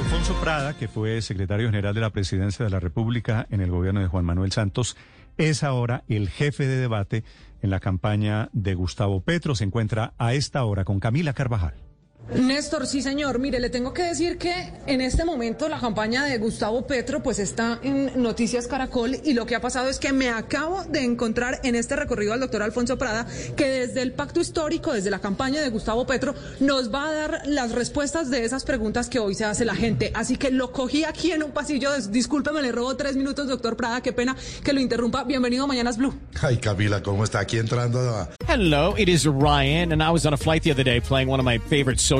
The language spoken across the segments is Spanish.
Alfonso Prada, que fue secretario general de la presidencia de la República en el gobierno de Juan Manuel Santos, es ahora el jefe de debate en la campaña de Gustavo Petro. Se encuentra a esta hora con Camila Carvajal. Néstor, sí señor. Mire, le tengo que decir que en este momento la campaña de Gustavo Petro pues está en Noticias Caracol y lo que ha pasado es que me acabo de encontrar en este recorrido al doctor Alfonso Prada que desde el pacto histórico, desde la campaña de Gustavo Petro, nos va a dar las respuestas de esas preguntas que hoy se hace la gente. Así que lo cogí aquí en un pasillo. Discúlpeme, le robo tres minutos, doctor Prada. Qué pena que lo interrumpa. Bienvenido a Mañanas Blue. Ay, Camila, ¿cómo está? Aquí entrando a... Hello, it is Ryan and I was on a flight the other day playing one of my favorite social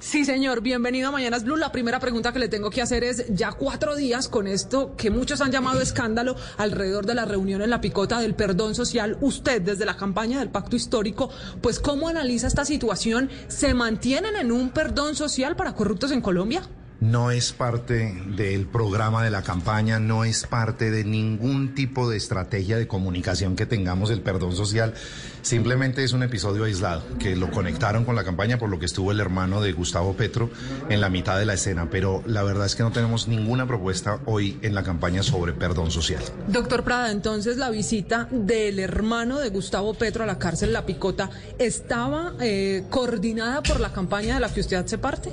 Sí, señor. Bienvenido a Mañanas Blue. La primera pregunta que le tengo que hacer es, ya cuatro días con esto que muchos han llamado escándalo alrededor de la reunión en la picota del perdón social, usted desde la campaña del pacto histórico, pues ¿cómo analiza esta situación? ¿Se mantienen en un perdón social para corruptos en Colombia? No es parte del programa de la campaña, no es parte de ningún tipo de estrategia de comunicación que tengamos el perdón social. Simplemente es un episodio aislado que lo conectaron con la campaña por lo que estuvo el hermano de Gustavo Petro en la mitad de la escena. Pero la verdad es que no tenemos ninguna propuesta hoy en la campaña sobre perdón social. Doctor Prada, entonces la visita del hermano de Gustavo Petro a la cárcel La Picota estaba eh, coordinada por la campaña de la que usted hace parte.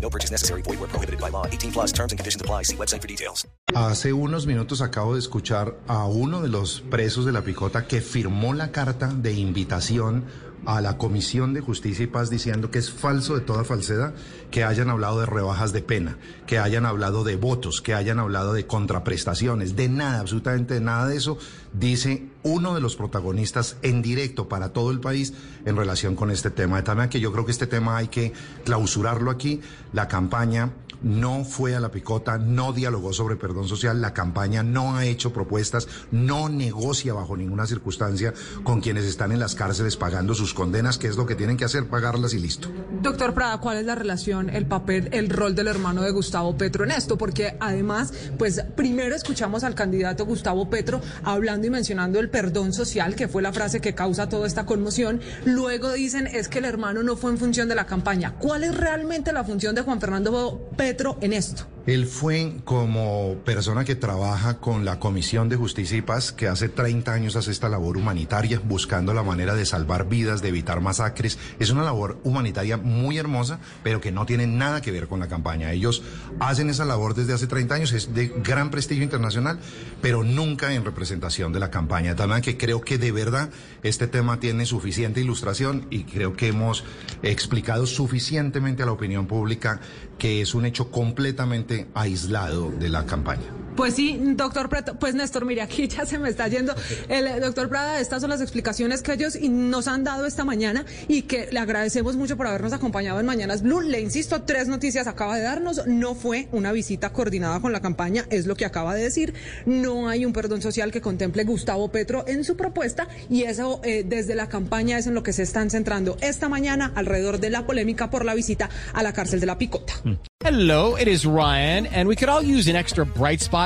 No purchase necessary. Void where prohibited by law. 18 plus terms and conditions apply. See website for details. Hace unos minutos acabo de escuchar a uno de los presos de la picota que firmó la carta de invitación a la Comisión de Justicia y Paz diciendo que es falso de toda falsedad que hayan hablado de rebajas de pena, que hayan hablado de votos, que hayan hablado de contraprestaciones, de nada, absolutamente de nada de eso, dice uno de los protagonistas en directo para todo el país en relación con este tema. De tal que yo creo que este tema hay que clausurarlo aquí. La campaña no fue a la picota, no dialogó sobre perdón social, la campaña no ha hecho propuestas, no negocia bajo ninguna circunstancia con quienes están en las cárceles pagando sus condenas, que es lo que tienen que hacer, pagarlas y listo. Doctor Prada, ¿cuál es la relación, el papel, el rol del hermano de Gustavo Petro en esto? Porque además, pues primero escuchamos al candidato Gustavo Petro hablando y mencionando el perdón social, que fue la frase que causa toda esta conmoción. Luego dicen es que el hermano no fue en función de la campaña. ¿Cuál es realmente la función de Juan Fernando Petro en esto? Él fue como persona que trabaja con la Comisión de Justicia y Paz, que hace 30 años hace esta labor humanitaria, buscando la manera de salvar vidas, de evitar masacres. Es una labor humanitaria muy hermosa, pero que no tiene nada que ver con la campaña. Ellos hacen esa labor desde hace 30 años, es de gran prestigio internacional, pero nunca en representación de la campaña. También que creo que de verdad este tema tiene suficiente ilustración y creo que hemos explicado suficientemente a la opinión pública que es un hecho completamente aislado de la campaña. Pues sí, doctor Prada, pues Néstor, mire, aquí ya se me está yendo el eh, doctor Prada, estas son las explicaciones que ellos nos han dado esta mañana y que le agradecemos mucho por habernos acompañado en Mañanas Blue. Le insisto, tres noticias acaba de darnos, no fue una visita coordinada con la campaña, es lo que acaba de decir, no hay un perdón social que contemple Gustavo Petro en su propuesta y eso eh, desde la campaña es en lo que se están centrando esta mañana alrededor de la polémica por la visita a la cárcel de la Picota. Hello, it is Ryan, and we could all use an extra bright spot